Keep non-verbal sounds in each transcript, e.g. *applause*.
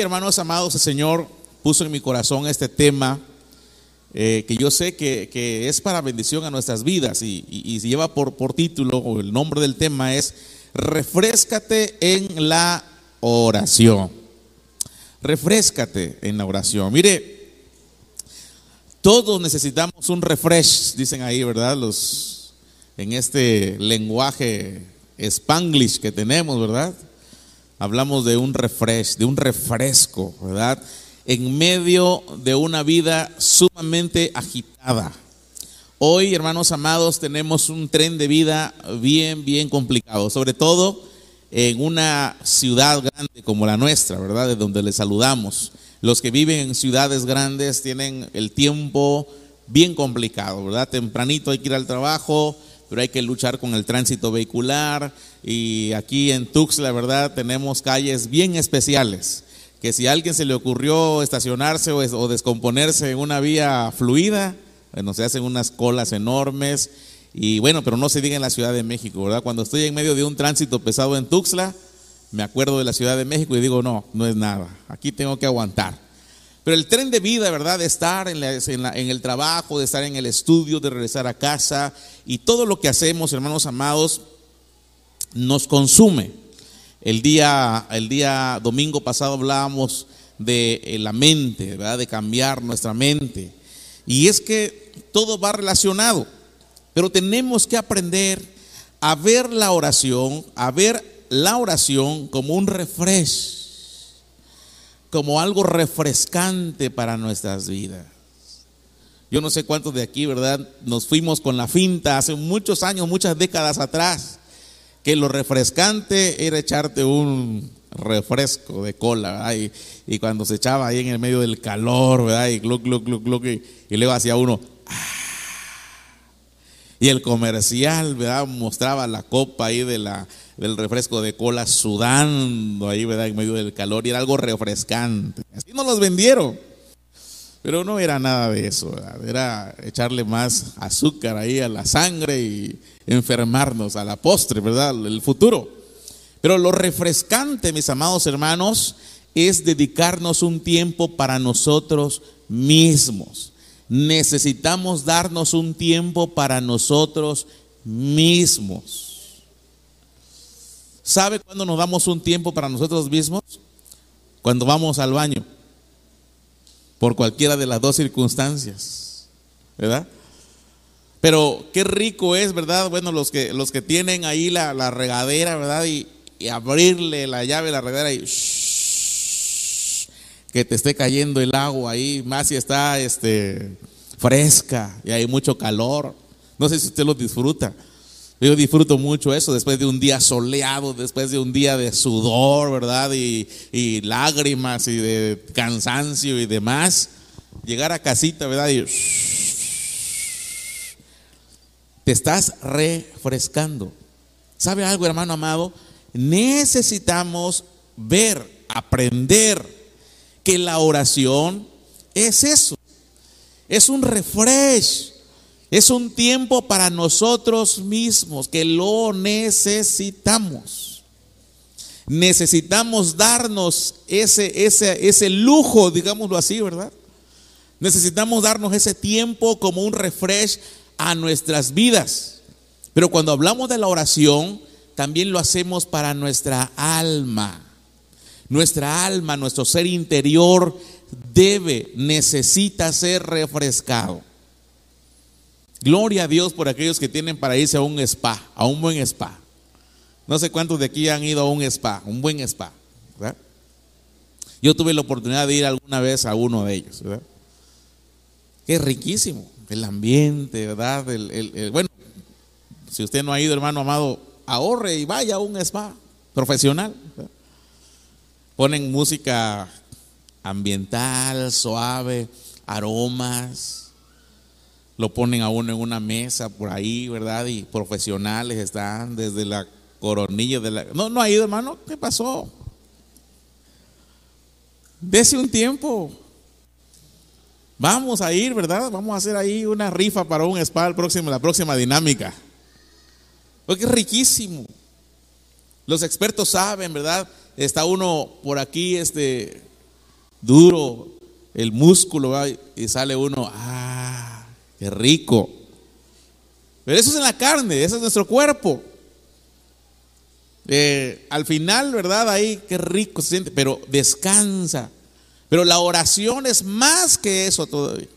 Hermanos amados, el Señor puso en mi corazón este tema eh, que yo sé que, es para bendición a nuestras vidas y, y, y lleva por, por título, o el nombre del tema es, refrescate en la oración. Refrescate en la oración. Mire, todos necesitamos un refresh, dicen ahí, ¿verdad? Los, en este lenguaje spanglish que tenemos, ¿verdad? Hablamos de un refresh, de un refresco, ¿verdad? En medio de una vida sumamente agitada. Hoy, hermanos amados, tenemos un tren de vida bien, bien complicado, sobre todo en una ciudad grande como la nuestra, ¿verdad? De donde le saludamos. Los que viven en ciudades grandes tienen el tiempo bien complicado, ¿verdad? Tempranito hay que ir al trabajo, pero hay que luchar con el tránsito vehicular y aquí en Tuxtla, verdad, tenemos calles bien especiales, que si a alguien se le ocurrió estacionarse o, o descomponerse en una vía fluida, bueno, se hacen unas colas enormes y bueno, pero no se diga en la Ciudad de México, ¿verdad? Cuando estoy en medio de un tránsito pesado en Tuxtla, me acuerdo de la Ciudad de México y digo, no, no es nada, aquí tengo que aguantar. Pero el tren de vida, ¿verdad? De estar en, la, el trabajo, de estar en el estudio, de regresar a casa y todo lo que hacemos, hermanos amados, nos consume. El día, el día domingo pasado hablábamos de la mente, ¿verdad? De cambiar nuestra mente. Y es que todo va relacionado, pero tenemos que aprender a ver la oración, a ver la oración como un refresh como algo refrescante para nuestras vidas. Yo no sé cuántos de aquí, ¿verdad? Nos fuimos con la finta hace muchos años, muchas décadas atrás, que lo refrescante era echarte un refresco de cola, ¿verdad? Y, y cuando se echaba ahí en el medio del calor, ¿verdad? Y gluc, y, y luego hacía uno, y el comercial, ¿verdad? Mostraba la copa ahí de la, del refresco de cola sudando ahí, ¿verdad? En medio del calor y era algo refrescante. Así nos los vendieron. Pero no era nada de eso. Era echarle más azúcar ahí a la sangre y enfermarnos a la postre, ¿verdad? El futuro. Pero lo refrescante, mis amados hermanos, es dedicarnos un tiempo para nosotros mismos necesitamos darnos un tiempo para nosotros mismos. ¿Sabe cuándo nos damos un tiempo para nosotros mismos? Cuando vamos al baño, por cualquiera de las dos circunstancias, ¿verdad? Pero qué rico es, ¿verdad? Bueno, los que, los que tienen ahí la, la regadera, ¿verdad? Y, y, abrirle la llave de la regadera y shh, que te esté cayendo el agua ahí, más si está este, fresca y hay mucho calor. No sé si usted lo disfruta. Yo disfruto mucho eso después de un día soleado, después de un día de sudor, ¿verdad? Y, y lágrimas y de cansancio y demás. Llegar a casita, ¿verdad? Y te estás refrescando. ¿Sabe algo, hermano amado? Necesitamos ver, aprender que la oración es eso. Es un refresh. Es un tiempo para nosotros mismos que lo necesitamos. Necesitamos darnos ese, ese, ese lujo, digámoslo así, ¿verdad? Necesitamos darnos ese tiempo como un refresh a nuestras vidas. Pero cuando hablamos de la oración, también lo hacemos para nuestra alma. Nuestra alma, nuestro ser interior debe, necesita ser refrescado. Gloria a Dios por aquellos que tienen para irse a un spa, a un buen spa. No sé cuántos de aquí han ido a un spa, un buen spa. Yo tuve la oportunidad de ir alguna vez a uno de ellos. ¿verdad? Es riquísimo el ambiente, ¿verdad? El, el, bueno, si usted no ha ido, hermano amado, ahorre y vaya a un spa profesional. Ponen música ambiental, suave, aromas. Lo ponen a uno en una mesa por ahí, ¿verdad? Y profesionales están desde la coronilla de la... No, no ha ido, hermano. ¿Qué pasó? Dese un tiempo. Vamos a ir, ¿verdad? Vamos a hacer ahí una rifa para un spa el próximo, la próxima dinámica. Porque es riquísimo. Los expertos saben, ¿verdad? Está uno por aquí, este, duro el músculo y sale uno, ah, qué rico. Pero eso es en la carne, ese es nuestro cuerpo. Eh, al final, ¿verdad? Ahí, qué rico se siente, pero descansa. Pero la oración es más que eso todavía.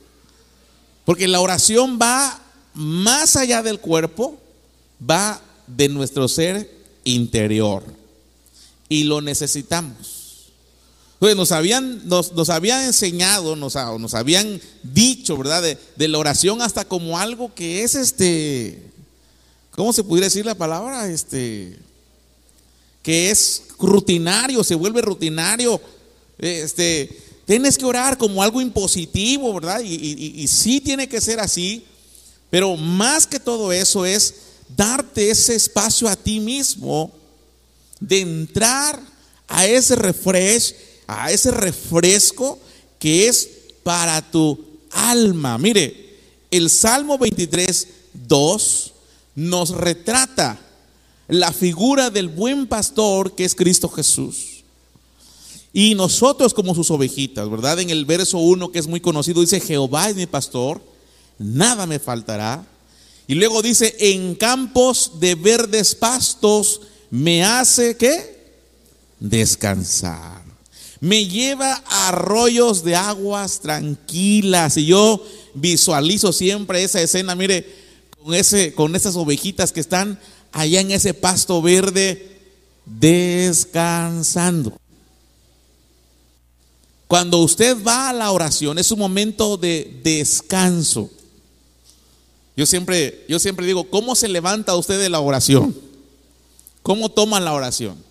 Porque la oración va más allá del cuerpo, va de nuestro ser interior. Y lo necesitamos. nos habían, nos, habían enseñado, nos, nos, habían dicho, ¿verdad? De, de, la oración hasta como algo que es este, ¿cómo se pudiera decir la palabra? Este, que es rutinario, se vuelve rutinario. Este, tienes que orar como algo impositivo, ¿verdad? Y, y sí tiene que ser así, pero más que todo eso es darte ese espacio a ti mismo de entrar a ese refresh, a ese refresco que es para tu alma. Mire, el Salmo 23, 2 nos retrata la figura del buen pastor que es Cristo Jesús. Y nosotros como sus ovejitas, ¿verdad? En el verso 1 que es muy conocido dice, Jehová es mi pastor, nada me faltará. Y luego dice, en campos de verdes pastos me hace ¿qué? Descansar. Me lleva a arroyos de aguas tranquilas. Y yo visualizo siempre esa escena, mire, con, ese, con esas ovejitas que están allá en ese pasto verde descansando. Cuando usted va a la oración es un momento de descanso. Yo siempre, yo siempre digo, ¿cómo se levanta usted de la oración? ¿Cómo toma la oración?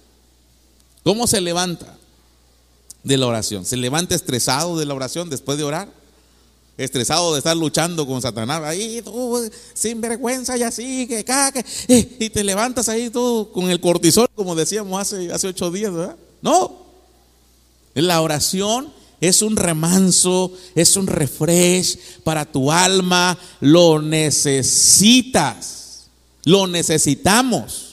¿Cómo se levanta de la oración? ¿Se levanta estresado de la oración después de orar? estresado de estar luchando con Satanás, ahí tú, sin vergüenza y así, que, eh, y te levantas ahí tú con el cortisol, como decíamos hace, hace ocho días, ¿verdad? No, la oración es un remanso, es un refresh para tu alma, lo necesitas, lo necesitamos.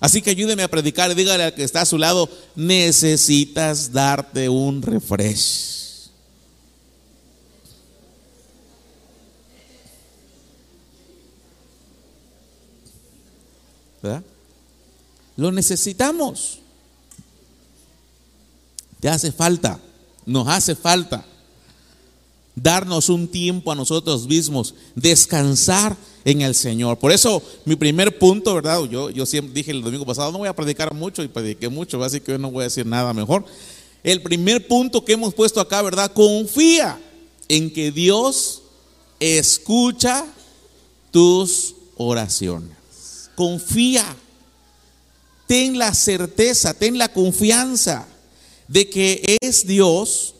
Así que ayúdeme a predicar, dígale al que está a su lado, necesitas darte un refresh. Lo necesitamos. Te hace falta, nos hace falta darnos un tiempo a nosotros mismos, descansar en el Señor. Por eso mi primer punto, ¿verdad? Yo, yo siempre dije el domingo pasado, no voy a predicar mucho y prediqué mucho, así que hoy no voy a decir nada mejor. El primer punto que hemos puesto acá, ¿verdad? Confía en que Dios escucha tus oraciones confía, ten la certeza, ten la confianza de que es Dios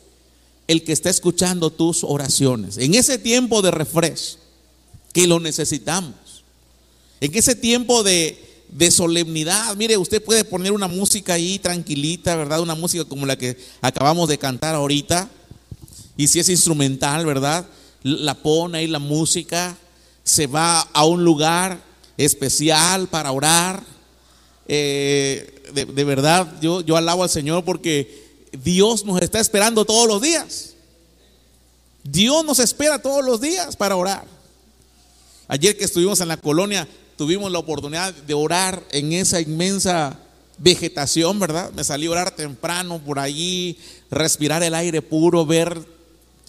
el que está escuchando tus oraciones. En ese tiempo de refresh, que lo necesitamos, en ese tiempo de, de solemnidad, mire, usted puede poner una música ahí tranquilita, ¿verdad? Una música como la que acabamos de cantar ahorita. Y si es instrumental, ¿verdad? La pone ahí la música, se va a un lugar especial para orar. Eh, de, verdad, yo, yo alabo al Señor porque Dios nos está esperando todos los días. Dios nos espera todos los días para orar. Ayer que estuvimos en la colonia, tuvimos la oportunidad de orar en esa inmensa vegetación, ¿verdad? Me salí a orar temprano por allí, respirar el aire puro, ver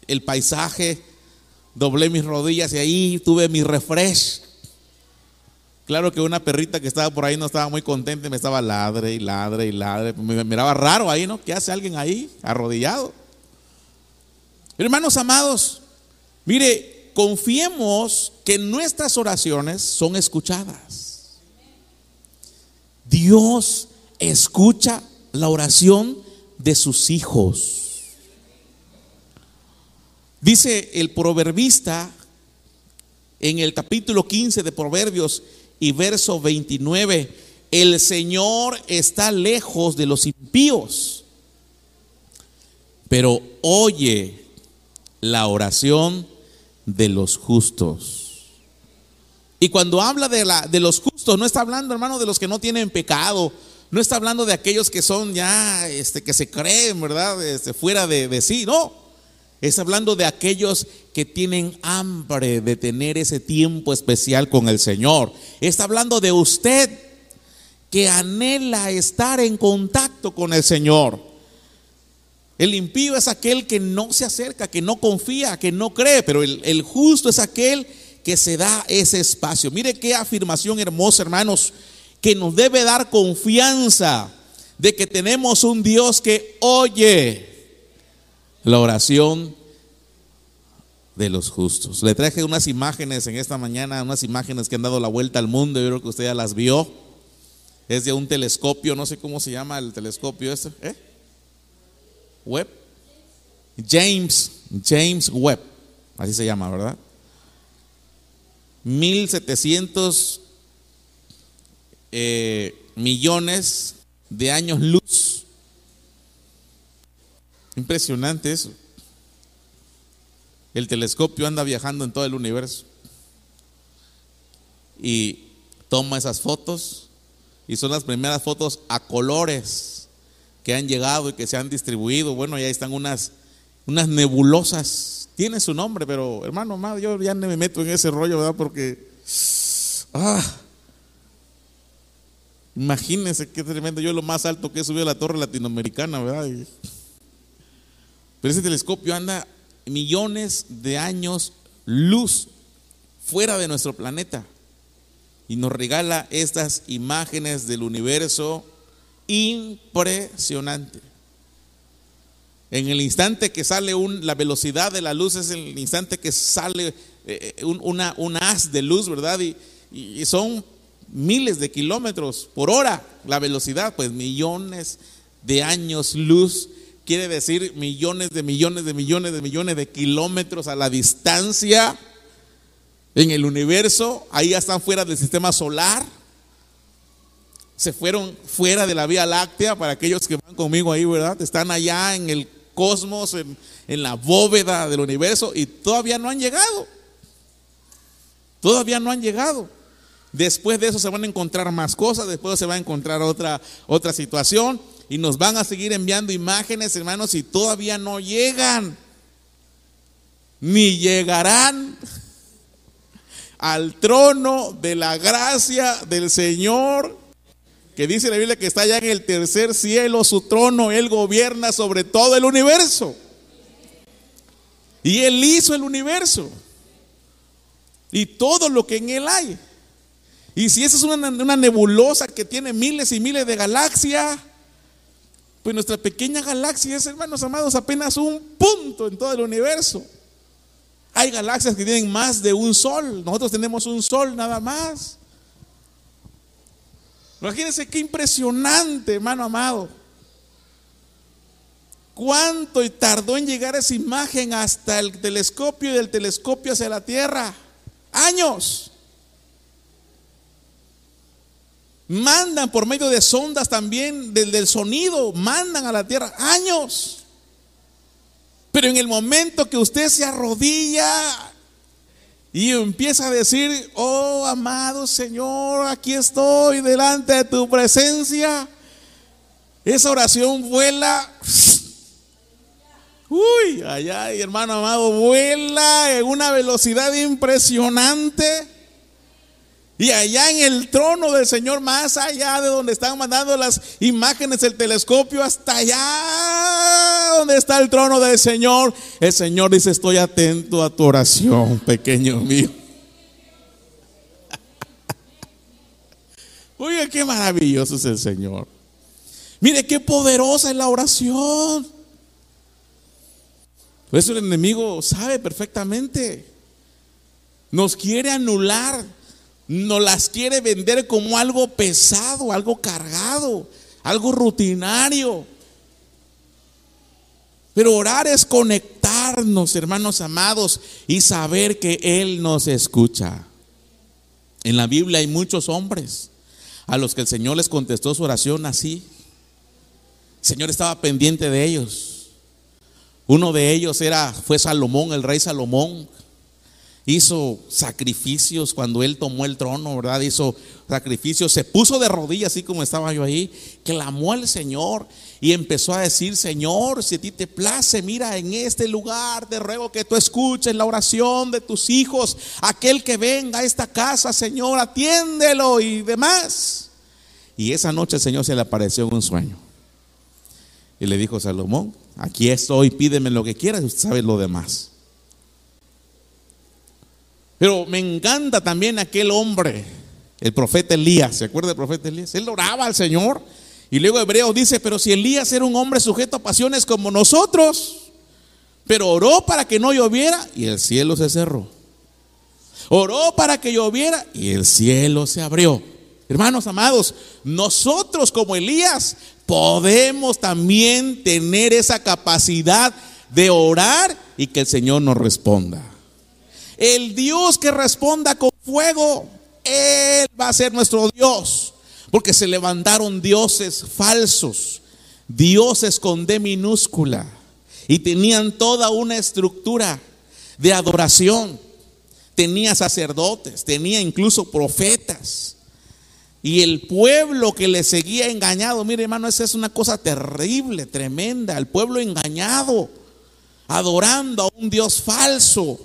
el paisaje, doblé mis rodillas y ahí tuve mi refresh. Claro que una perrita que estaba por ahí no estaba muy contenta me estaba ladre y ladre y ladre. Me miraba raro ahí, ¿no? ¿Qué hace alguien ahí arrodillado? Hermanos amados, mire, confiemos que nuestras oraciones son escuchadas. Dios escucha la oración de sus hijos. Dice el proverbista en el capítulo 15 de Proverbios, y verso 29, el Señor está lejos de los impíos, pero oye la oración de los justos. Y cuando habla de, la, de los justos, no está hablando, hermano, de los que no tienen pecado, no está hablando de aquellos que son ya, este, que se creen, ¿verdad? Este, fuera de, de sí, no. Está hablando de aquellos que tienen hambre de tener ese tiempo especial con el Señor. Está hablando de usted que anhela estar en contacto con el Señor. El impío es aquel que no se acerca, que no confía, que no cree, pero el, el justo es aquel que se da ese espacio. Mire qué afirmación hermosa, hermanos, que nos debe dar confianza de que tenemos un Dios que oye la oración de los justos. Le traje unas imágenes en esta mañana, unas imágenes que han dado la vuelta al mundo, yo creo que usted ya las vio. Es de un telescopio, no sé cómo se llama el telescopio este, ¿eh? Webb. James, James Webb, así se llama, ¿verdad? 1700 eh, millones de años luz. Impresionante eso. El telescopio anda viajando en todo el universo y toma esas fotos y son las primeras fotos a colores que han llegado y que se han distribuido. Bueno, ya están unas, unas nebulosas. Tiene su nombre, pero hermano, amado, yo ya no me meto en ese rollo, ¿verdad? Porque, ah, imagínense qué tremendo. Yo lo más alto que he subido a la torre latinoamericana, ¿verdad? Pero ese telescopio anda millones de años luz fuera de nuestro planeta y nos regala estas imágenes del universo impresionante. En el instante que sale la velocidad de la luz es el instante que sale eh, un, una, un haz de luz, ¿verdad? Y son miles de kilómetros por hora la velocidad, pues millones de años luz quiere decir millones de millones de millones de millones de kilómetros a la distancia en el universo. Ahí ya están fuera del sistema solar. Se fueron fuera de la Vía Láctea, para aquellos que van conmigo ahí, ¿verdad? Están allá en el cosmos, en, en la bóveda del universo y todavía no han llegado. Todavía no han llegado. Después de eso se van a encontrar más cosas, después se va a encontrar otra, otra situación y nos van a seguir enviando imágenes, hermanos, y todavía no llegan, ni llegarán al trono de la gracia del Señor, que dice la Biblia que está allá en el tercer cielo, su trono, Él gobierna sobre todo el universo. Y Él hizo el universo y todo lo que en Él hay. Y si esa es una, una nebulosa que tiene miles y miles de galaxias, pues nuestra pequeña galaxia es, hermanos amados, apenas un punto en todo el universo. Hay galaxias que tienen más de un sol. Nosotros tenemos un sol nada más. Imagínense qué impresionante, hermano amado. ¿Cuánto tardó en llegar esa imagen hasta el telescopio y del telescopio hacia la Tierra? Años. Mandan por medio de sondas también del, sonido, mandan a la tierra años. Pero en el momento que usted se arrodilla y empieza a decir, oh amado Señor, aquí estoy delante de tu presencia, esa oración vuela. Uy, allá, hermano amado, vuela en una velocidad impresionante. Y allá en el trono del Señor, más allá de donde están mandando las imágenes del telescopio, hasta allá donde está el trono del Señor, el Señor dice, estoy atento a tu oración, pequeño mío. *laughs* Oiga, qué maravilloso es el Señor. Mire qué poderosa es la oración. Por eso el enemigo sabe perfectamente. Nos quiere anular nos las quiere vender como algo pesado, algo cargado, algo rutinario. Pero orar es conectarnos, hermanos amados, y saber que Él nos escucha. En la Biblia hay muchos hombres a los que el Señor les contestó su oración así. El Señor estaba pendiente de ellos. Uno de ellos era, fue Salomón, el rey Salomón. Hizo sacrificios cuando él tomó el trono, ¿verdad? Hizo sacrificios, se puso de rodillas así como estaba yo ahí, clamó al Señor y empezó a decir, Señor, si a ti te place, mira, en este lugar te ruego que tú escuches la oración de tus hijos, aquel que venga a esta casa, Señor, atiéndelo y demás. Y esa noche el Señor se le apareció en un sueño. Y le dijo Salomón, aquí estoy, pídeme lo que quieras, usted sabe lo demás. Pero me encanta también aquel hombre, el profeta Elías. ¿Se acuerda del profeta Elías? Él oraba al Señor. Y luego Hebreos dice, pero si Elías era un hombre sujeto a pasiones como nosotros, pero oró para que no lloviera y el cielo se cerró. Oró para que lloviera y el cielo se abrió. Hermanos amados, nosotros como Elías podemos también tener esa capacidad de orar y que el Señor nos responda. El Dios que responda con fuego, Él va a ser nuestro Dios. Porque se levantaron dioses falsos, dioses con D minúscula, y tenían toda una estructura de adoración. Tenía sacerdotes, tenía incluso profetas. Y el pueblo que le seguía engañado, mire hermano, esa es una cosa terrible, tremenda. El pueblo engañado, adorando a un Dios falso.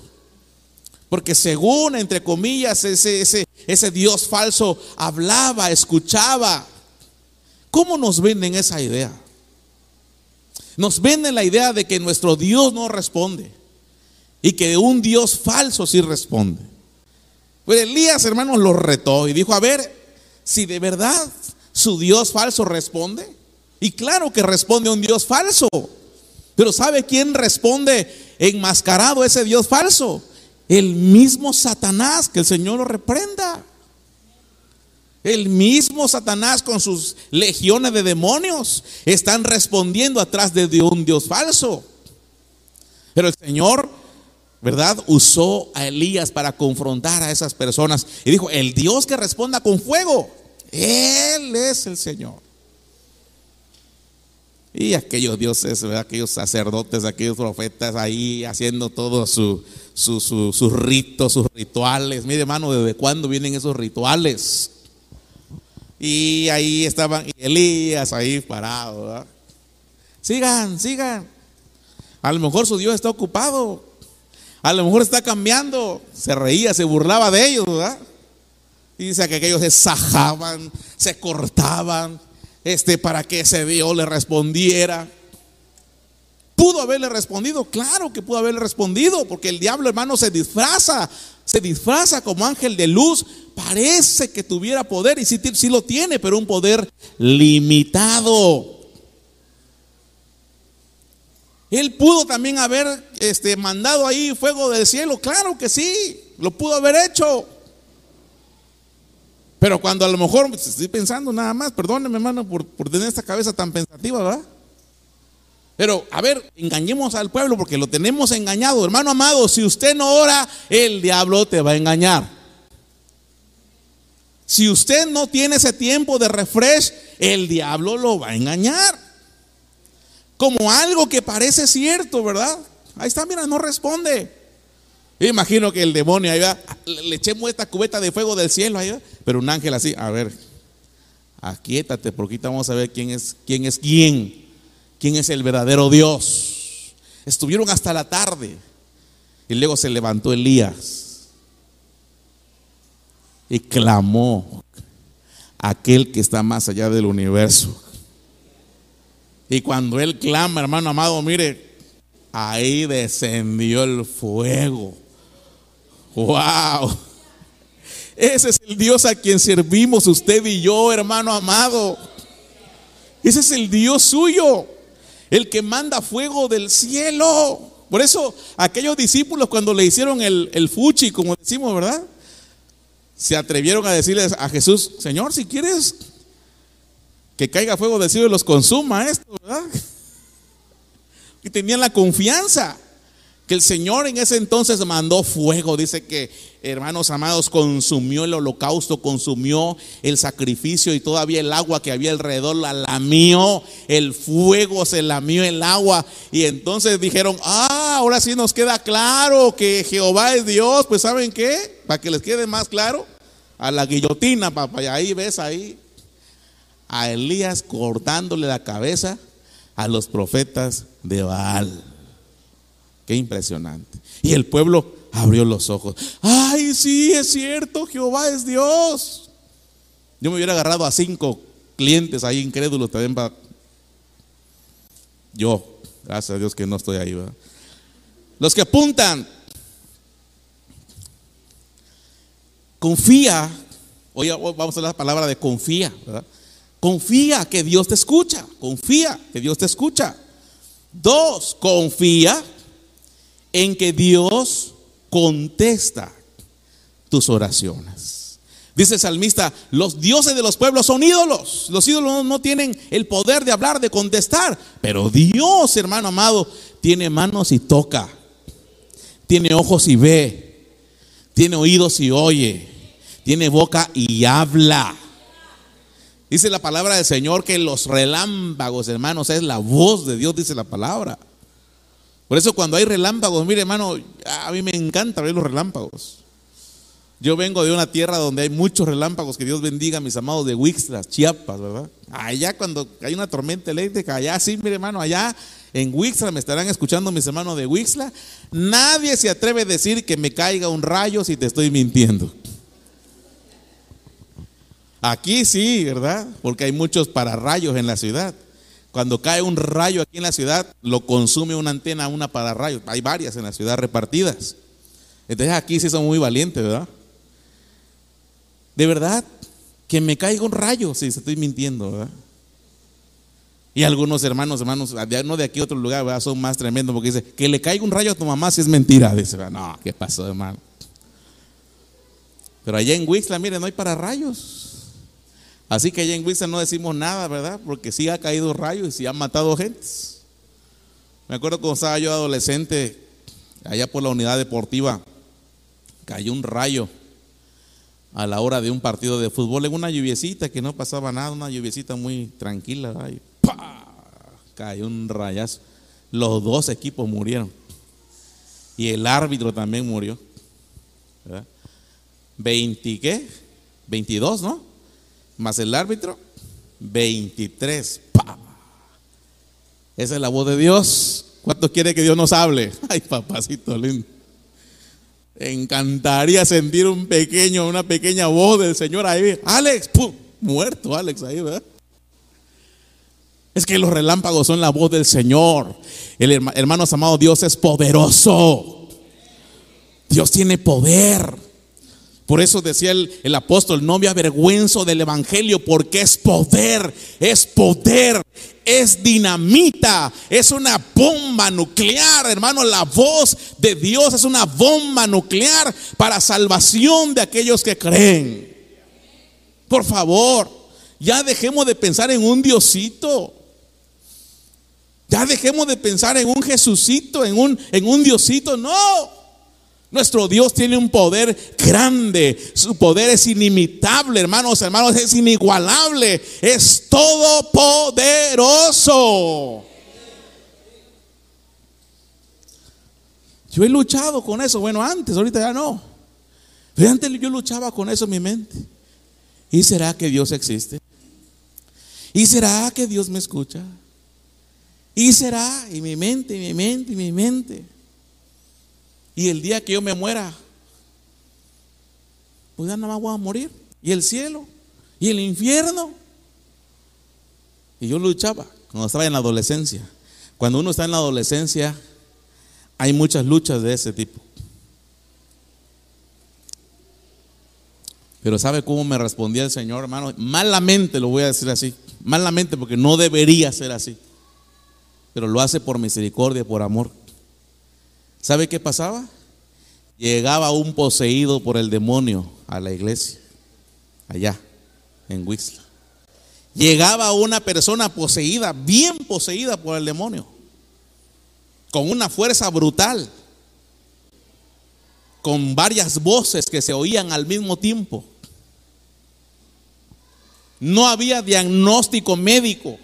Porque según, entre comillas, ese, ese, ese Dios falso hablaba, escuchaba. ¿Cómo nos venden esa idea? Nos venden la idea de que nuestro Dios no responde y que un Dios falso sí responde. Pues Elías, hermanos, lo retó y dijo, a ver, si de verdad su Dios falso responde. Y claro que responde un Dios falso. Pero ¿sabe quién responde enmascarado ese Dios falso? El mismo Satanás, que el Señor lo reprenda. El mismo Satanás con sus legiones de demonios están respondiendo atrás de un Dios falso. Pero el Señor, ¿verdad? Usó a Elías para confrontar a esas personas y dijo, el Dios que responda con fuego, Él es el Señor. Y aquellos dioses, aquellos sacerdotes, aquellos profetas ahí haciendo todos su, sus ritos, sus rituales. Mire, hermano, ¿desde cuándo vienen esos rituales? Y ahí estaban Elías ahí parado. Sigan, sigan. A lo mejor su Dios está ocupado. A lo mejor está cambiando. Se reía, se burlaba de ellos, ¿verdad? Y dice que aquellos se sajaban, se cortaban, este, para que ese Dios le respondiera. ¿Pudo haberle respondido? Claro que pudo haberle respondido, porque el diablo, hermano, se disfraza, se disfraza como ángel de luz. Parece que tuviera poder, y sí, sí lo tiene, pero un poder limitado. Él pudo también haber este, mandado ahí fuego del cielo, claro que sí, lo pudo haber hecho. Pero cuando a lo mejor pues, estoy pensando nada más, perdóneme hermano por, por tener esta cabeza tan pensativa, ¿verdad? Pero, a ver, engañemos al pueblo porque lo tenemos engañado. Hermano amado, si usted no ora, el diablo te va a engañar. Si usted no tiene ese tiempo de refresh, el diablo lo va a engañar. Como algo que parece cierto, ¿verdad? Ahí está, mira, no responde. Yo imagino que el demonio ahí va, le echemos esta cubeta de fuego del cielo ahí pero un ángel así, a ver, aquíétate, porque ahorita vamos a ver quién es quién es quién, quién es el verdadero Dios. Estuvieron hasta la tarde y luego se levantó Elías y clamó aquel que está más allá del universo. Y cuando él clama, hermano amado, mire, ahí descendió el fuego. Wow. Ese es el Dios a quien servimos usted y yo, hermano amado. Ese es el Dios suyo, el que manda fuego del cielo. Por eso aquellos discípulos cuando le hicieron el, el fuchi, como decimos, ¿verdad? Se atrevieron a decirle a Jesús, Señor, si quieres que caiga fuego del cielo y los consuma esto, ¿verdad? Y tenían la confianza Que el Señor en ese entonces mandó fuego. Dice que, hermanos amados, consumió el holocausto, consumió el sacrificio y todavía el agua que había alrededor la lamió. El fuego se lamió el agua. Y entonces dijeron, ah, ahora sí nos queda claro que Jehová es Dios. Pues ¿saben qué? Para que les quede más claro, a la guillotina, papá. Y ahí ves ahí a Elías cortándole la cabeza a los profetas de Baal. Qué impresionante. Y el pueblo abrió los ojos. Ay, sí, es cierto, Jehová es Dios. Yo me hubiera agarrado a cinco clientes ahí incrédulos también. Yo, gracias a Dios que no estoy ahí. Los que apuntan, confía. Hoy vamos a la palabra de confía. Confía que Dios te escucha. Confía que Dios te escucha. Dos, confía en que Dios contesta tus oraciones. Dice el salmista, los dioses de los pueblos son ídolos. Los ídolos no tienen el poder de hablar, de contestar. Pero Dios, hermano amado, tiene manos y toca. Tiene ojos y ve. Tiene oídos y oye. Tiene boca y habla. Dice la palabra del Señor que los relámpagos, hermanos, es la voz de Dios, dice la palabra. Por eso cuando hay relámpagos, mire hermano, a mí me encanta ver los relámpagos. Yo vengo de una tierra donde hay muchos relámpagos, que Dios bendiga a mis amados de Wixlas, Chiapas, ¿verdad? Allá cuando hay una tormenta eléctrica, allá sí, mire hermano, allá en Wixla, me estarán escuchando mis hermanos de Wixla, nadie se atreve a decir que me caiga un rayo si te estoy mintiendo. Aquí sí, ¿verdad? Porque hay muchos pararrayos en la ciudad. Cuando cae un rayo aquí en la ciudad, lo consume una antena, una para rayos. Hay varias en la ciudad repartidas. Entonces aquí sí son muy valientes, ¿verdad? De verdad, que me caiga un rayo, si estoy mintiendo, ¿verdad? Y algunos hermanos, hermanos, no de aquí a otro lugar, ¿verdad? son más tremendos porque dice, que le caiga un rayo a tu mamá si es mentira. Dice, no, ¿qué pasó, hermano? Pero allá en Wixla, mire, no hay para rayos. Así que allá en Wilson no decimos nada, ¿verdad? Porque sí ha caído rayos y sí han matado gente. Me acuerdo cuando estaba yo adolescente, allá por la unidad deportiva, cayó un rayo a la hora de un partido de fútbol en una lluviecita que no pasaba nada, una lluviecita muy tranquila. Y Cayó un rayazo. Los dos equipos murieron. Y el árbitro también murió. ¿verdad? ¿20 qué? 22, ¿no? Más el árbitro, 23. Esa es la voz de Dios. ¿Cuánto quiere que Dios nos hable? *laughs* Ay, papacito lindo. Encantaría sentir un pequeño, una pequeña voz del Señor ahí. Alex, muerto Alex ahí, ¿verdad? Es que los relámpagos son la voz del Señor. El hermano amado, Dios es poderoso. Dios tiene poder. Por eso decía el, apóstol, no me avergüenzo del Evangelio porque es poder, es poder, es dinamita, es una bomba nuclear, hermano. La voz de Dios es una bomba nuclear para salvación de aquellos que creen. Por favor, ya dejemos de pensar en un Diosito. Ya dejemos de pensar en un Jesucito, en un, en un Diosito. No. Nuestro Dios tiene un poder grande. Su poder es inimitable, hermanos, hermanos, es inigualable. Es todopoderoso. Yo he luchado con eso. Bueno, antes, ahorita ya no. Pero antes yo luchaba con eso en mi mente. ¿Y será que Dios existe? ¿Y será que Dios me escucha? ¿Y será? Y mi mente, y mi mente, y mi mente. Y el día que yo me muera, pues ya nada más voy a morir. Y el cielo, y el infierno. Y yo luchaba cuando estaba en la adolescencia. Cuando uno está en la adolescencia, hay muchas luchas de ese tipo. Pero ¿sabe cómo me respondía el Señor, hermano? Malamente lo voy a decir así. Malamente porque no debería ser así. Pero lo hace por misericordia, por amor. ¿Sabe qué pasaba? Llegaba un poseído por el demonio a la iglesia, allá en Wixla. Llegaba una persona poseída, bien poseída por el demonio, con una fuerza brutal. con varias voces que se oían al mismo tiempo. No había diagnóstico médico.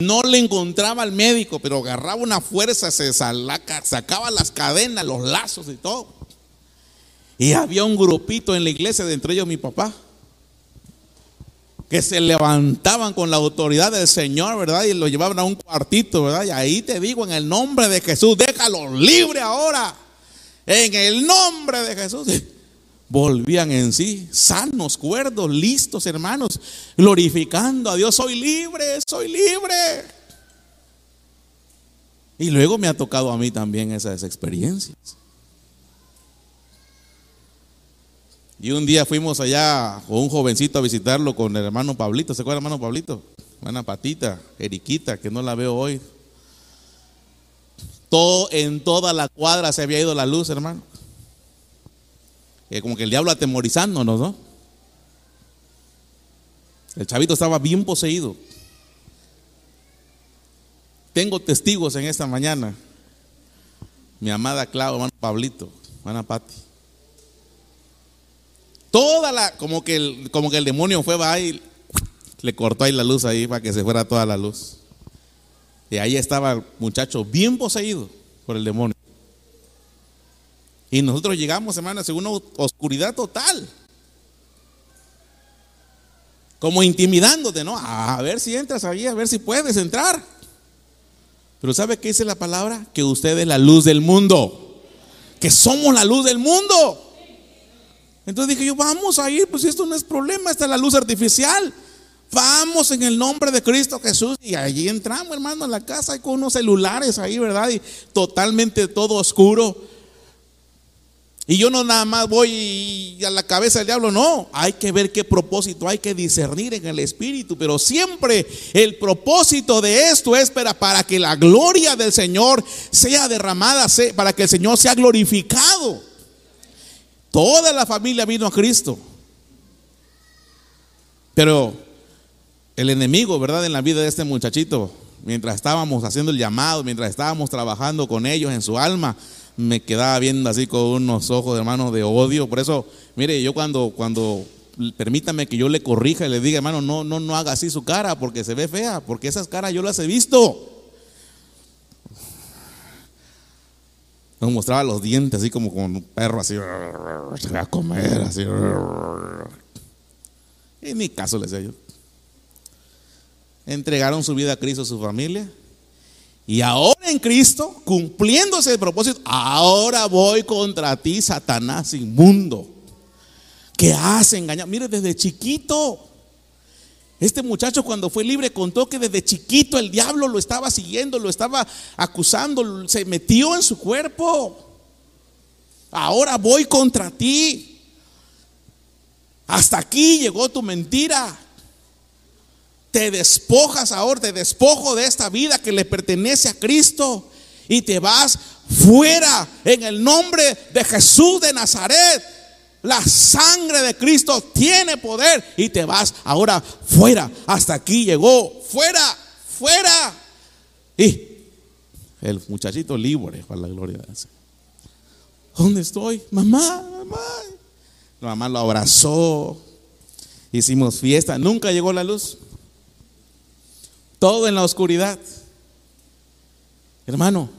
No le encontraba al médico, pero agarraba una fuerza, se sacaba las cadenas, los lazos y todo. Y había un grupito en la iglesia, de entre ellos mi papá, que se levantaban con la autoridad del Señor, ¿verdad? Y lo llevaban a un cuartito, ¿verdad? Y ahí te digo, en el nombre de Jesús, déjalo libre ahora. En el nombre de Jesús. Volvían en sí, sanos, cuerdos, listos, hermanos, glorificando a Dios. Soy libre, soy libre. Y luego me ha tocado a mí también esas experiencias. Y un día fuimos allá con un jovencito a visitarlo con el hermano Pablito. ¿Se acuerda, hermano Pablito? Una patita, Eriquita, que no la veo hoy. Todo, en toda la cuadra se había ido la luz, hermano. Como que el diablo atemorizándonos, ¿no? El chavito estaba bien poseído. Tengo testigos en esta mañana. Mi amada Clau, hermano Pablito, hermana Pati. Toda la, como que el, como que el demonio fue va y le cortó ahí la luz ahí para que se fuera toda la luz. Y ahí estaba el muchacho bien poseído por el demonio. Y nosotros llegamos, hermanos, en una oscuridad total. Como intimidándote, ¿no? A ver si entras ahí, a ver si puedes entrar. Pero ¿sabe qué dice la palabra? Que usted es la luz del mundo. Que somos la luz del mundo. Entonces dije yo, vamos a ir, pues esto no es problema, esta es la luz artificial. Vamos en el nombre de Cristo Jesús. Y allí entramos, hermano, en la casa, hay con unos celulares ahí, ¿verdad? Y totalmente todo oscuro. Y yo no nada más voy a la cabeza del diablo, no. Hay que ver qué propósito hay que discernir en el Espíritu. Pero siempre el propósito de esto es para, que la gloria del Señor sea derramada, para que el Señor sea glorificado. Toda la familia vino a Cristo. Pero el enemigo, ¿verdad? En la vida de este muchachito, mientras estábamos haciendo el llamado, mientras estábamos trabajando con ellos en su alma, me quedaba viendo así con unos ojos, hermano, de odio. Por eso, mire, yo cuando, cuando, permítame que yo le corrija y le diga, hermano, no, no, no haga así su cara porque se ve fea, porque esas caras yo las he visto. Nos mostraba los dientes así como con un perro así. Se va a comer así. En mi caso les decía yo. Entregaron su vida a Cristo, a su familia. Y ahora en Cristo, cumpliéndose el propósito, ahora voy contra ti, Satanás inmundo, que hace engañar. Mire, desde chiquito, este muchacho cuando fue libre contó que desde chiquito el diablo lo estaba siguiendo, lo estaba acusando, se metió en su cuerpo. Ahora voy contra ti. Hasta aquí llegó tu mentira. Te despojas ahora, te despojo de esta vida que le pertenece a Cristo y te vas fuera en el nombre de Jesús de Nazaret. La sangre de Cristo tiene poder y te vas ahora fuera. Hasta aquí llegó. Fuera, fuera. Y el muchachito libre para la gloria de Dios. ¿Dónde estoy? Mamá, mamá. La mamá lo abrazó. Hicimos fiesta. Nunca llegó la luz. Todo en la oscuridad. Hermano.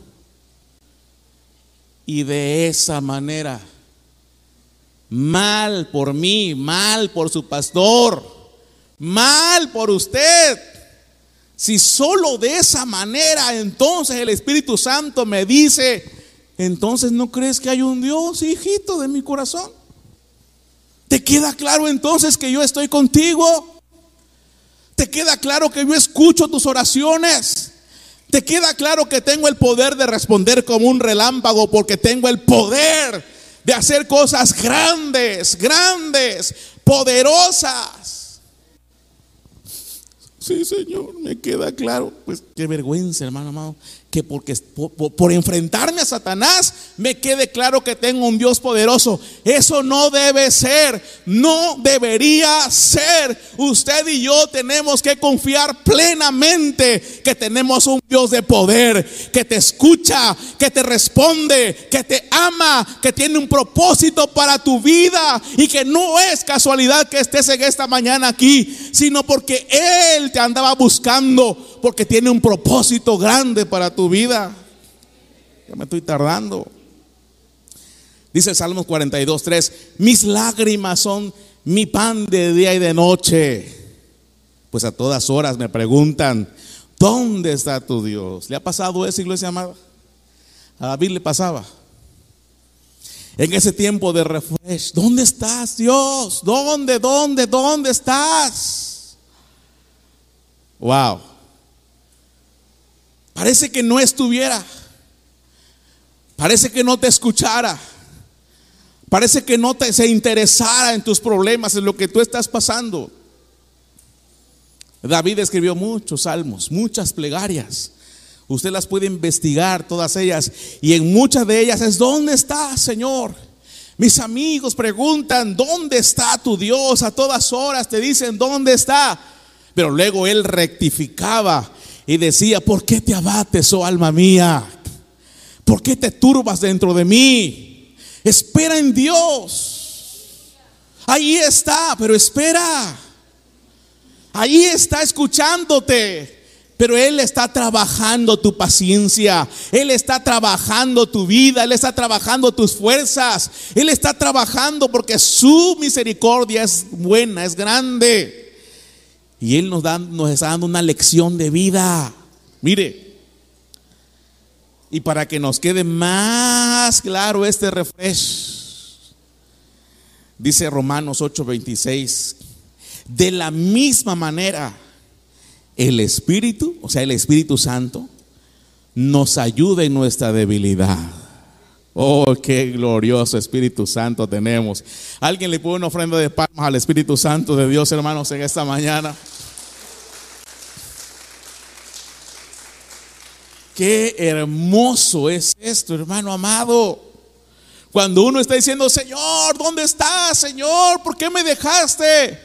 Y de esa manera Mal por mí, mal por su pastor, mal por usted. Si solo de esa manera entonces el Espíritu Santo me dice, entonces no crees que hay un Dios, hijito de mi corazón. ¿Te queda claro entonces que yo estoy contigo? ¿Te queda claro que yo escucho tus oraciones? ¿Te queda claro que tengo el poder de responder como un relámpago porque tengo el poder de hacer cosas grandes, grandes, poderosas. Sí, Señor, me queda claro. Pues qué vergüenza, hermano amado, que porque por, por, enfrentarme a Satanás me quede claro que tengo un Dios poderoso. Eso no debe ser, no debería ser. Usted y yo tenemos que confiar plenamente que tenemos un Dios de poder, que te escucha, que te responde, que te ama, que tiene un propósito para tu vida y que no es casualidad que estés en esta mañana aquí, sino porque Él te andaba buscando porque tiene un propósito grande para tu vida. Ya me estoy tardando. Dice Salmos 42, 3, mis lágrimas son mi pan de día y de noche. Pues a todas horas me preguntan, ¿dónde está tu Dios? ¿Le ha pasado eso, iglesia amada? A David le pasaba. En ese tiempo de refresh, ¿dónde estás, Dios? ¿Dónde, dónde, dónde estás? Wow. Parece que no estuviera. Parece que no te escuchara. Parece que no te, se interesara en tus problemas, en lo que tú estás pasando. David escribió muchos salmos, muchas plegarias. Usted las puede investigar, todas ellas. Y en muchas de ellas es, ¿dónde está, Señor? Mis amigos preguntan, ¿dónde está tu Dios? A todas horas te dicen, ¿dónde está? Pero luego él rectificaba y decía, ¿por qué te abates, oh alma mía? ¿Por qué te turbas dentro de mí? Espera en Dios. Ahí está, pero espera. Ahí está escuchándote. Pero Él está trabajando tu paciencia, Él está trabajando tu vida, Él está trabajando tus fuerzas, Él está trabajando porque su misericordia es buena, es grande. Y Él nos, da, nos está dando una lección de vida. Mire, y para que nos quede más claro este refresh, dice Romanos 8:26, de la misma manera, el Espíritu, o sea, el Espíritu Santo, nos ayuda en nuestra debilidad. Oh, qué glorioso Espíritu Santo tenemos. Alguien le pone una ofrenda de palmas al Espíritu Santo de Dios, hermanos, en esta mañana. Qué hermoso es esto, hermano amado. Cuando uno está diciendo, Señor, ¿dónde estás, Señor? ¿Por qué me dejaste?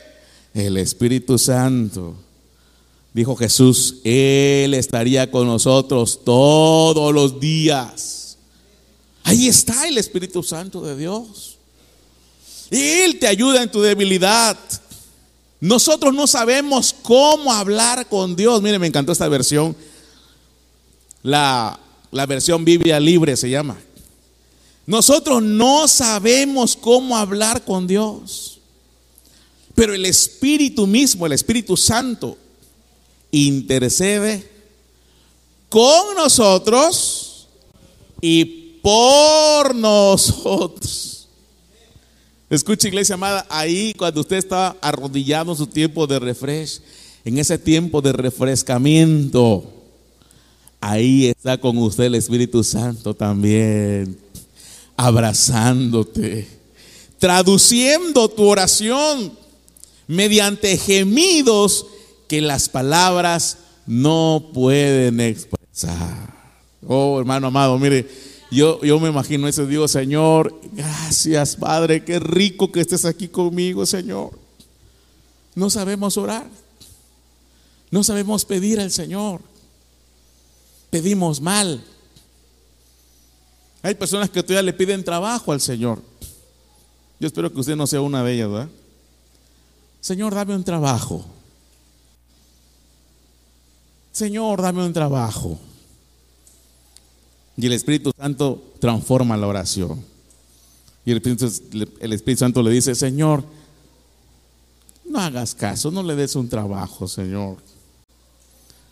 El Espíritu Santo, dijo Jesús, Él estaría con nosotros todos los días Ahí está el Espíritu Santo de Dios. Él te ayuda en tu debilidad. Nosotros no sabemos cómo hablar con Dios. Mire, me encantó esta versión. La, la versión Biblia libre se llama. Nosotros no sabemos cómo hablar con Dios. Pero el Espíritu mismo, el Espíritu Santo, intercede con nosotros y por nosotros. Escucha, iglesia amada, ahí cuando usted está arrodillado en su tiempo de refresh, en ese tiempo de refrescamiento, ahí está con usted el Espíritu Santo también, abrazándote, traduciendo tu oración mediante gemidos que las palabras no pueden expresar. Oh, hermano amado, mire, yo, me imagino ese Dios, Señor, gracias Padre, qué rico que estés aquí conmigo, Señor. No sabemos orar, no sabemos pedir al Señor, pedimos mal. Hay personas que todavía le piden trabajo al Señor. Yo espero que usted no sea una de ellas, ¿verdad? Señor, dame un trabajo. Señor, dame un trabajo. Y el Espíritu Santo transforma la oración. Y el Espíritu, Santo le dice, Señor, no hagas caso, no le des un trabajo, Señor.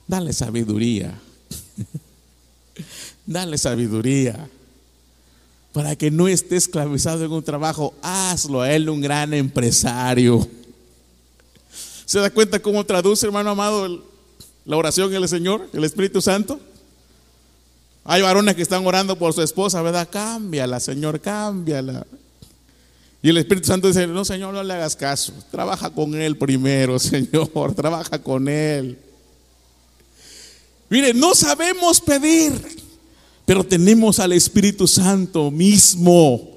Dale sabiduría. *laughs* Dale sabiduría. Para que no esté esclavizado en un trabajo, hazlo a él un gran empresario. ¿Se da cuenta cómo traduce, hermano amado, la oración el Señor, el Espíritu Santo? Hay varones que están orando por su esposa, ¿verdad? Cámbiala, Señor, cámbiala. Y el Espíritu Santo dice, no, Señor, no le hagas caso. Trabaja con Él primero, *laughs* Señor. Trabaja con Él. Mire, no sabemos pedir, pero tenemos al Espíritu Santo mismo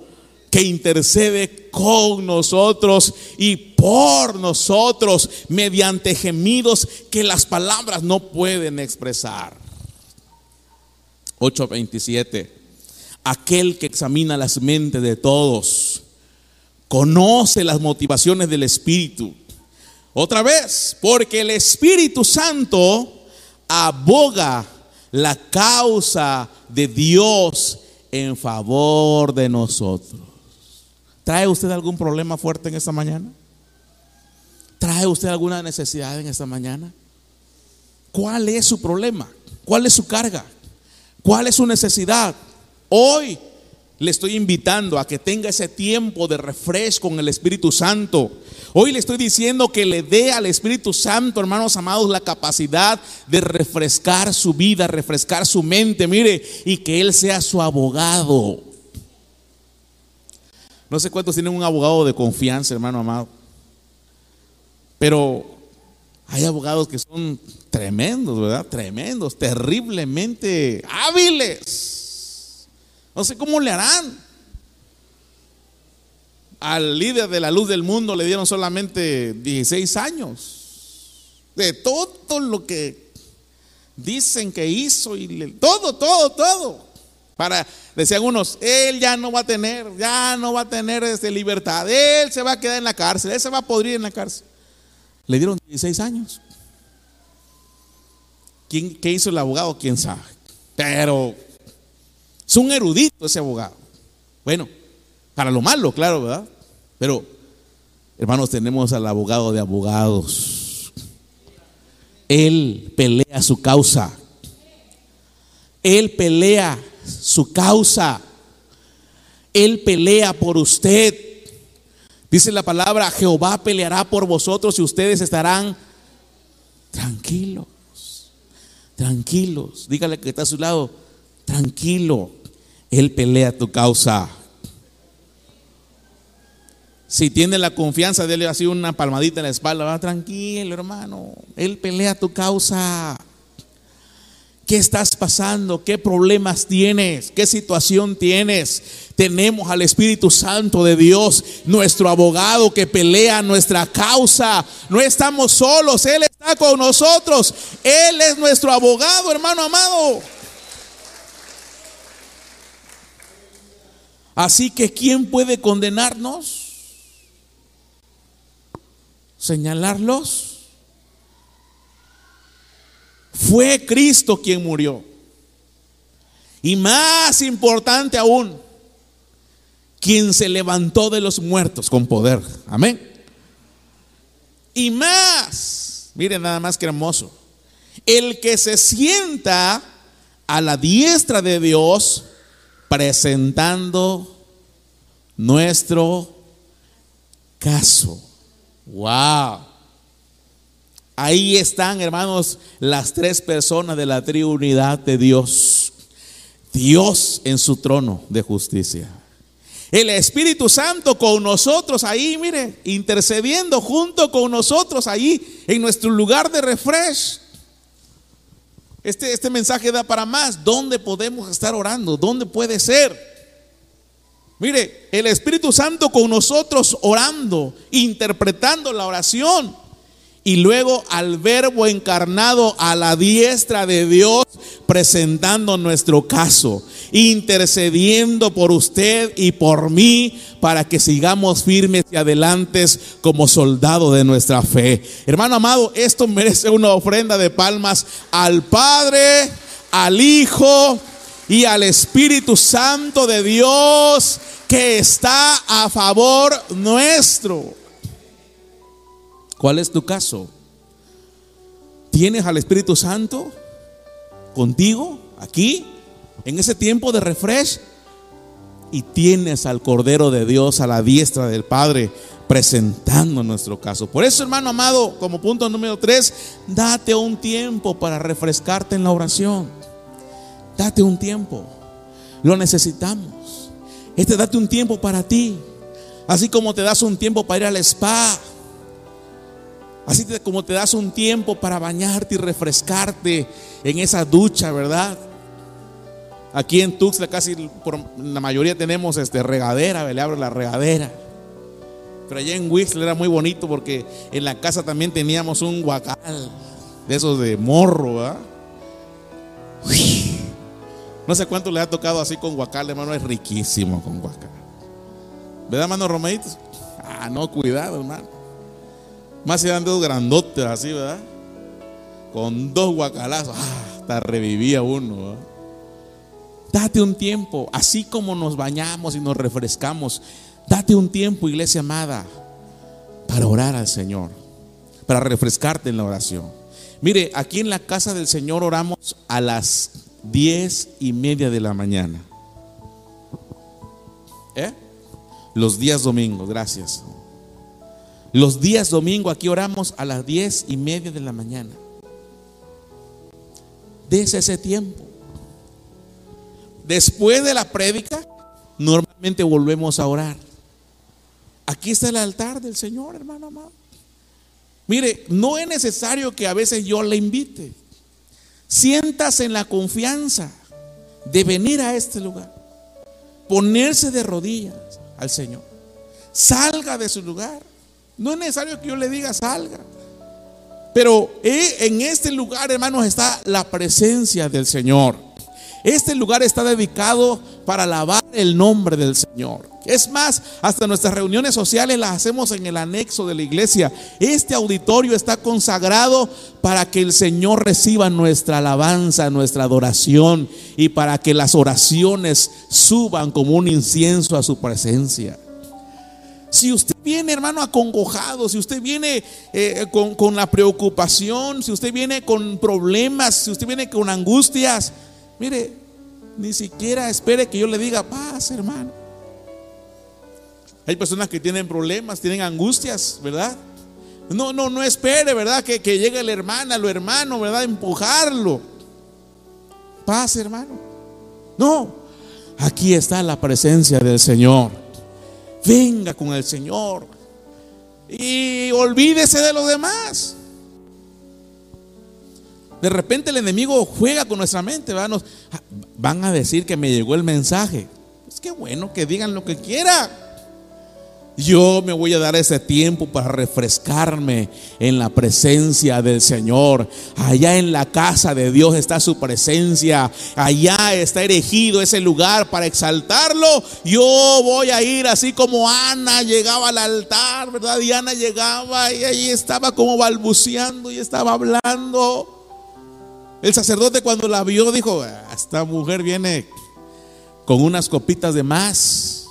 que intercede con nosotros y por nosotros mediante gemidos que las palabras no pueden expresar. 8:27. Aquel que examina las mentes de todos, conoce las motivaciones del Espíritu. Otra vez, porque el Espíritu Santo aboga la causa de Dios en favor de nosotros. ¿Trae usted algún problema fuerte en esta mañana? ¿Trae usted alguna necesidad en esta mañana? ¿Cuál es su problema? ¿Cuál es su carga? ¿Cuál es su necesidad? Hoy le estoy invitando a que tenga ese tiempo de refresh con el Espíritu Santo. Hoy le estoy diciendo que le dé al Espíritu Santo, hermanos amados, la capacidad de refrescar su vida, refrescar su mente, mire, y que Él sea su abogado. No sé cuántos tienen un abogado de confianza, hermano amado. Pero hay abogados que son tremendos, ¿verdad? Tremendos, terriblemente hábiles. No sé cómo le harán. Al líder de la luz del mundo le dieron solamente 16 años. De todo lo que dicen que hizo y todo, todo, todo. Para, decían unos, él ya no va a tener, ya no va a tener este, libertad. Él se va a quedar en la cárcel, él se va a podrir en la cárcel. Le dieron 16 años. ¿Quién, ¿Qué hizo el abogado? ¿Quién sabe? Pero es un erudito ese abogado. Bueno, para lo malo, claro, ¿verdad? Pero, hermanos, tenemos al abogado de abogados. Él pelea su causa. Él pelea su causa. Él pelea por usted. Dice la palabra, Jehová peleará por vosotros y ustedes estarán tranquilos. Tranquilos. Dígale que está a su lado, tranquilo. Él pelea tu causa. Si tiene la confianza de él, así una palmadita en la espalda, va tranquilo, hermano. Él pelea tu causa. ¿Qué estás pasando? ¿Qué problemas tienes? ¿Qué situación tienes? Tenemos al Espíritu Santo de Dios, nuestro abogado que pelea nuestra causa. No estamos solos, Él está con nosotros. Él es nuestro abogado, hermano amado. Así que ¿quién puede condenarnos? ¿Señalarlos? Fue Cristo quien murió. Y más importante aún, quien se levantó de los muertos con poder. Amén. Y más, miren nada más que hermoso, el que se sienta a la diestra de Dios presentando nuestro caso. Wow. Ahí están, hermanos, las tres personas de la Trinidad de Dios. Dios en su trono de justicia. El Espíritu Santo con nosotros ahí, mire, intercediendo junto con nosotros ahí en nuestro lugar de refresh. Este, este mensaje da para más. ¿Dónde podemos estar orando? ¿Dónde puede ser? Mire, el Espíritu Santo con nosotros orando, interpretando la oración. Y luego al verbo encarnado a la diestra de Dios, presentando nuestro caso, intercediendo por usted y por mí para que sigamos firmes y adelantes como soldado de nuestra fe. Hermano amado, esto merece una ofrenda de palmas al Padre, al Hijo y al Espíritu Santo de Dios que está a favor nuestro. ¿Cuál es tu caso? ¿Tienes al Espíritu Santo contigo aquí en ese tiempo de refresh? Y tienes al Cordero de Dios a la diestra del Padre presentando nuestro caso. Por eso, hermano amado, como punto número tres, date un tiempo para refrescarte en la oración. Date un tiempo. Lo necesitamos. Este date un tiempo para ti Así como te das un tiempo para ir al spa. Así como te das un tiempo para bañarte y refrescarte en esa ducha, ¿verdad? Aquí en Tuxtla casi por la mayoría tenemos este regadera, le abro la regadera. Pero allá en Whistler era muy bonito porque en la casa también teníamos un guacal de esos de morro, ¿verdad? No sé cuánto le ha tocado así con guacal, hermano, es riquísimo con guacal. ¿Verdad, hermano Romeitos? Ah, no, cuidado, hermano. Más se dan dos grandotes así, ¿verdad? Con dos guacalazos, ah, hasta revivía uno. Date un tiempo, así como nos bañamos y nos refrescamos, date un tiempo, iglesia amada, para orar al Señor, para refrescarte en la oración. Mire, aquí en la casa del Señor oramos a las diez y media de la mañana. ¿Eh? Los días domingos, gracias. Los días domingo aquí oramos a las diez y media de la mañana. Desde ese tiempo. Después de la prédica, normalmente volvemos a orar. Aquí está el altar del Señor, hermano amado. Mire, no es necesario que a veces yo le invite. Sientas en la confianza de venir a este lugar. Ponerse de rodillas al Señor. Salga de su lugar. No es necesario que yo le diga salga. Pero eh, en este lugar, hermanos, está la presencia del Señor. Este lugar está dedicado para alabar el nombre del Señor. Es más, hasta nuestras reuniones sociales las hacemos en el anexo de la iglesia. Este auditorio está consagrado para que el Señor reciba nuestra alabanza, nuestra adoración y para que las oraciones suban como un incienso a su presencia. Si usted viene, hermano, acongojado, si usted viene eh, con, con la preocupación, si usted viene con problemas, si usted viene con angustias, Mire, ni siquiera espere que yo le diga paz, hermano. Hay personas que tienen problemas, tienen angustias, ¿verdad? No, no, no espere, ¿verdad? Que, que llegue la hermana, lo hermano, ¿verdad? Empujarlo. Paz, hermano. No, aquí está la presencia del Señor. Venga con el Señor. Y olvídese de los demás. De repente el enemigo juega con nuestra mente, van a decir que me llegó el mensaje. Pues qué bueno que digan lo que quieran. Yo me voy a dar ese tiempo para refrescarme en la presencia del Señor. Allá en la casa de Dios está su presencia. Allá está erigido ese lugar para exaltarlo. Yo voy a ir así como Ana llegaba al altar, ¿verdad? Y Ana llegaba y ahí estaba como balbuceando y estaba hablando. El sacerdote cuando la vio dijo, esta mujer viene con unas copitas de más.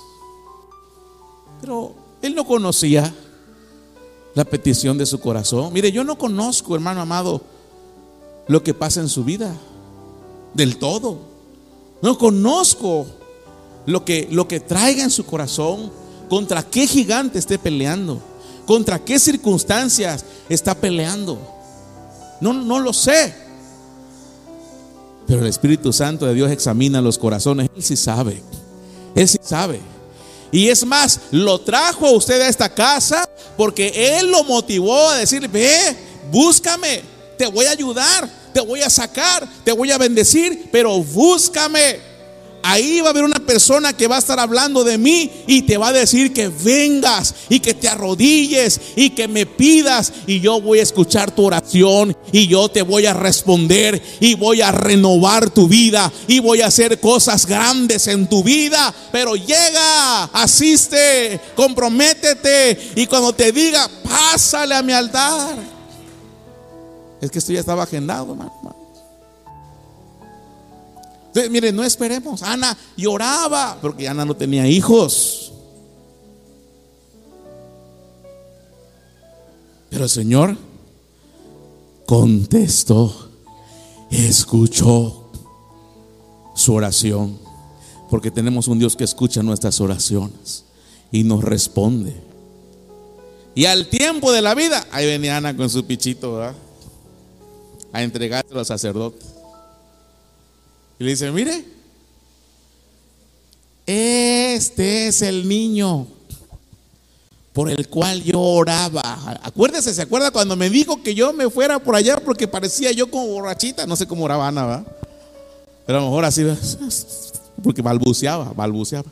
Pero él no conocía la petición de su corazón. Mire, yo no conozco, hermano amado, lo que pasa en su vida del todo. No conozco lo que, lo que traiga en su corazón, contra qué gigante esté peleando, contra qué circunstancias está peleando. No, no lo sé. Pero el Espíritu Santo de Dios examina los corazones. Él sí sabe. Él sí sabe. Y es más, lo trajo a usted a esta casa porque Él lo motivó a decirle, ve, búscame, te voy a ayudar, te voy a sacar, te voy a bendecir, pero búscame. Ahí va a haber una persona que va a estar hablando de mí y te va a decir que vengas y que te arrodilles y que me pidas y yo voy a escuchar tu oración y yo te voy a responder y voy a renovar tu vida y voy a hacer cosas grandes en tu vida. Pero llega, asiste, comprométete y cuando te diga, pásale a mi altar. Es que esto ya estaba agendado, hermano. Entonces, mire, no esperemos. Ana lloraba porque Ana no tenía hijos. Pero el Señor contestó, escuchó su oración, porque tenemos un Dios que escucha nuestras oraciones y nos responde. Y al tiempo de la vida, ahí venía Ana con su pichito, ¿verdad? A entregárselo al sacerdote. Y le dice, mire, este es el niño. por el cual yo oraba. Acuérdese, ¿se acuerda cuando me dijo que yo me fuera por allá porque parecía yo como borrachita? No sé cómo oraba Ana, ¿va? Pero a lo mejor así, *laughs* porque balbuceaba, balbuceaba.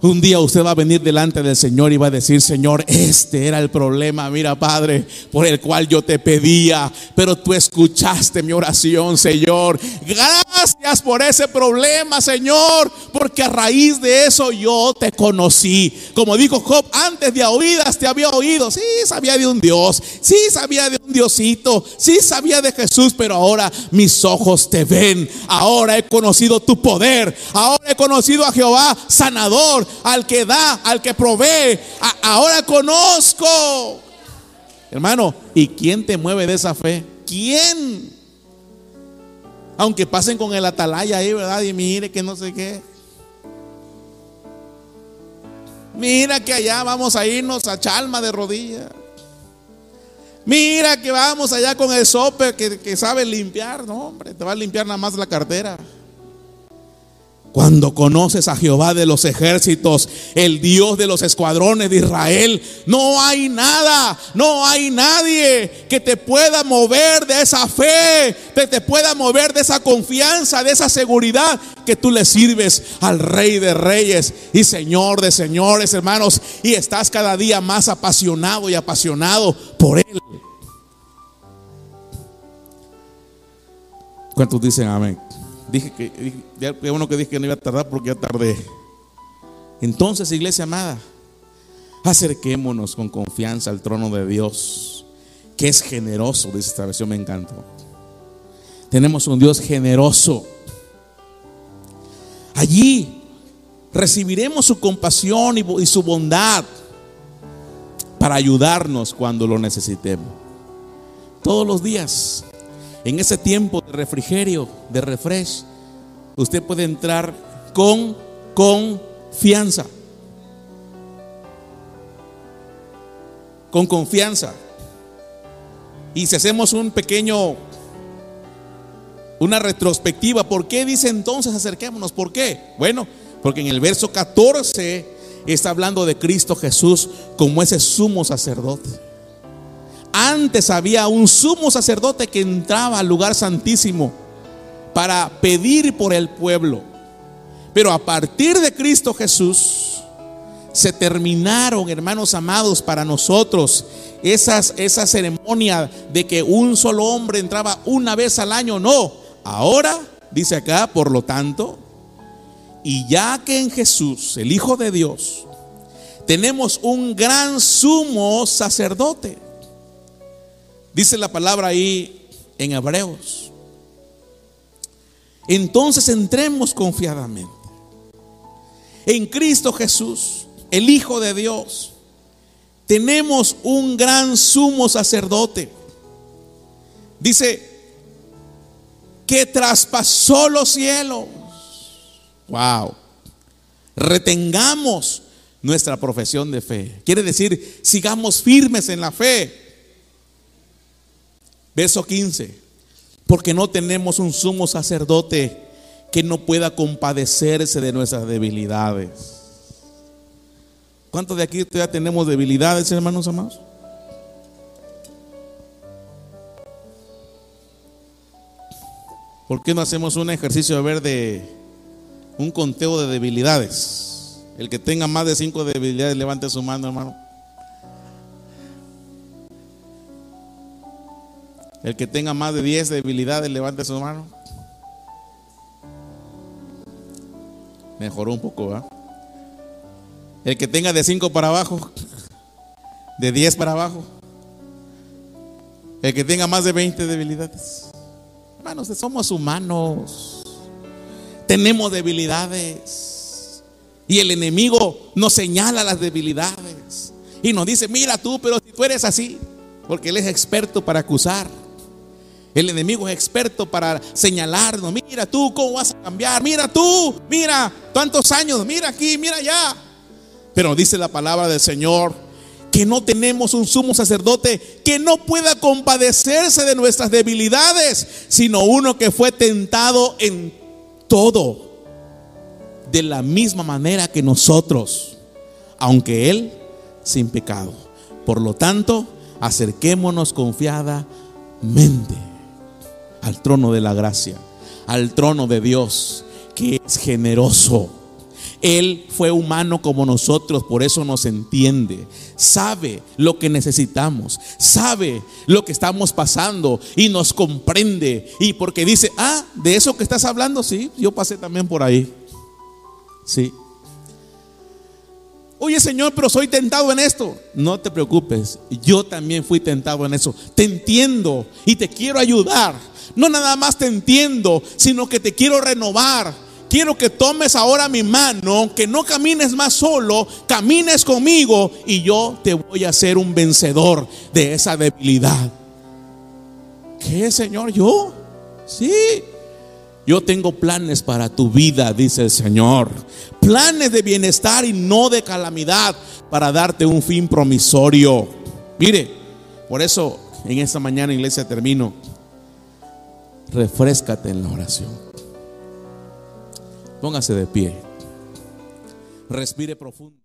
Un día usted va a venir delante del Señor y va a decir, Señor, este era el problema, mira Padre, por el cual yo te pedía, pero tú escuchaste mi oración, Señor. Gracias por ese problema, Señor, porque a raíz de eso yo te conocí. Como dijo Job, antes de oídas te había oído. Sí, sabía de un Dios, sí sabía de un Diosito, sí sabía de Jesús, pero ahora mis ojos te ven. Ahora he conocido tu poder, ahora he conocido a Jehová sanador al que da, al que provee. ahora conozco. Hermano, ¿y quién te mueve de esa fe? ¿Quién? Aunque pasen con el atalaya ahí, ¿verdad? Y mire que no sé qué. Mira que allá vamos a irnos a Chalma de rodillas. Mira que vamos allá con el sope que, que sabe limpiar. No, hombre, te va a limpiar nada más la cartera. Cuando conoces a Jehová de los ejércitos, el Dios de los escuadrones de Israel, no hay nada, no hay nadie que te pueda mover de esa fe, que te pueda mover de esa confianza, de esa seguridad que tú le sirves al Rey de Reyes y Señor de Señores, hermanos, y estás cada día más apasionado y apasionado por Él. ¿Cuántos dicen amén? Dije que, ya uno que dije que no iba a tardar porque ya tardé. Entonces, iglesia amada, acerquémonos con confianza al trono de Dios, que es generoso, dice esta versión, me encantó. Tenemos un Dios generoso. Allí recibiremos su compasión y su bondad para ayudarnos cuando lo necesitemos. Todos los días en ese tiempo de refrigerio, de refresh, usted puede entrar con confianza. Con confianza. Y si hacemos un pequeño, una retrospectiva, ¿por qué dice entonces acerquémonos? ¿Por qué? Bueno, porque en el verso 14 está hablando de Cristo Jesús como ese sumo sacerdote. Antes había un sumo sacerdote que entraba al lugar santísimo para pedir por el pueblo. Pero a partir de Cristo Jesús se terminaron, hermanos amados, para nosotros esas, esa ceremonia de que un solo hombre entraba una vez al año. No, ahora, dice acá, por lo tanto, y ya que en Jesús, el Hijo de Dios, tenemos un gran sumo sacerdote Dice la palabra ahí en Hebreos. Entonces entremos confiadamente en Cristo Jesús, el Hijo de Dios. Tenemos un gran sumo sacerdote. Dice que traspasó los cielos. Wow. Retengamos nuestra profesión de fe. Quiere decir, sigamos firmes en la fe Verso 15. Porque no tenemos un sumo sacerdote que no pueda compadecerse de nuestras debilidades. ¿Cuántos de aquí todavía tenemos debilidades, hermanos amados? ¿Por qué no hacemos un ejercicio de ver de un conteo de debilidades? El que tenga más de cinco debilidades, levante su mano, hermano. El que tenga más de 10 debilidades, levante su mano. Mejoró un poco, ¿va? El que tenga de 5 para abajo, de 10 para abajo. El que tenga más de 20 debilidades. Hermanos, somos humanos. Tenemos debilidades. Y el enemigo nos señala las debilidades. Y nos dice, mira tú, pero si tú eres así. Porque él es experto para acusar. El enemigo es experto para señalarnos, mira tú cómo vas a cambiar, mira tú, mira tantos años, mira aquí, mira allá. Pero dice la palabra del Señor que no tenemos un sumo sacerdote que no pueda compadecerse de nuestras debilidades, sino uno que fue tentado en todo, de la misma manera que nosotros, aunque Él sin pecado. Por lo tanto, acerquémonos confiadamente al trono de la gracia, al trono de Dios, que es generoso. Él fue humano como nosotros, por eso nos entiende. Sabe lo que necesitamos, sabe lo que estamos pasando y nos comprende. Y porque dice, ah, de eso que estás hablando, sí, yo pasé también por ahí. Sí. Oye Señor, pero soy tentado en esto. No te preocupes, yo también fui tentado en eso. Te entiendo y te quiero ayudar. No nada más te entiendo, sino que te quiero renovar. Quiero que tomes ahora mi mano, que no camines más solo, camines conmigo y yo te voy a hacer un vencedor de esa debilidad. ¿Qué, Señor? ¿Yo? Sí. Yo tengo planes para tu vida, dice el Señor. Planes de bienestar y no de calamidad para darte un fin promisorio. Mire, por eso en esta mañana, iglesia, termino. Refrescate en la oración. Póngase de pie. Respire profundo.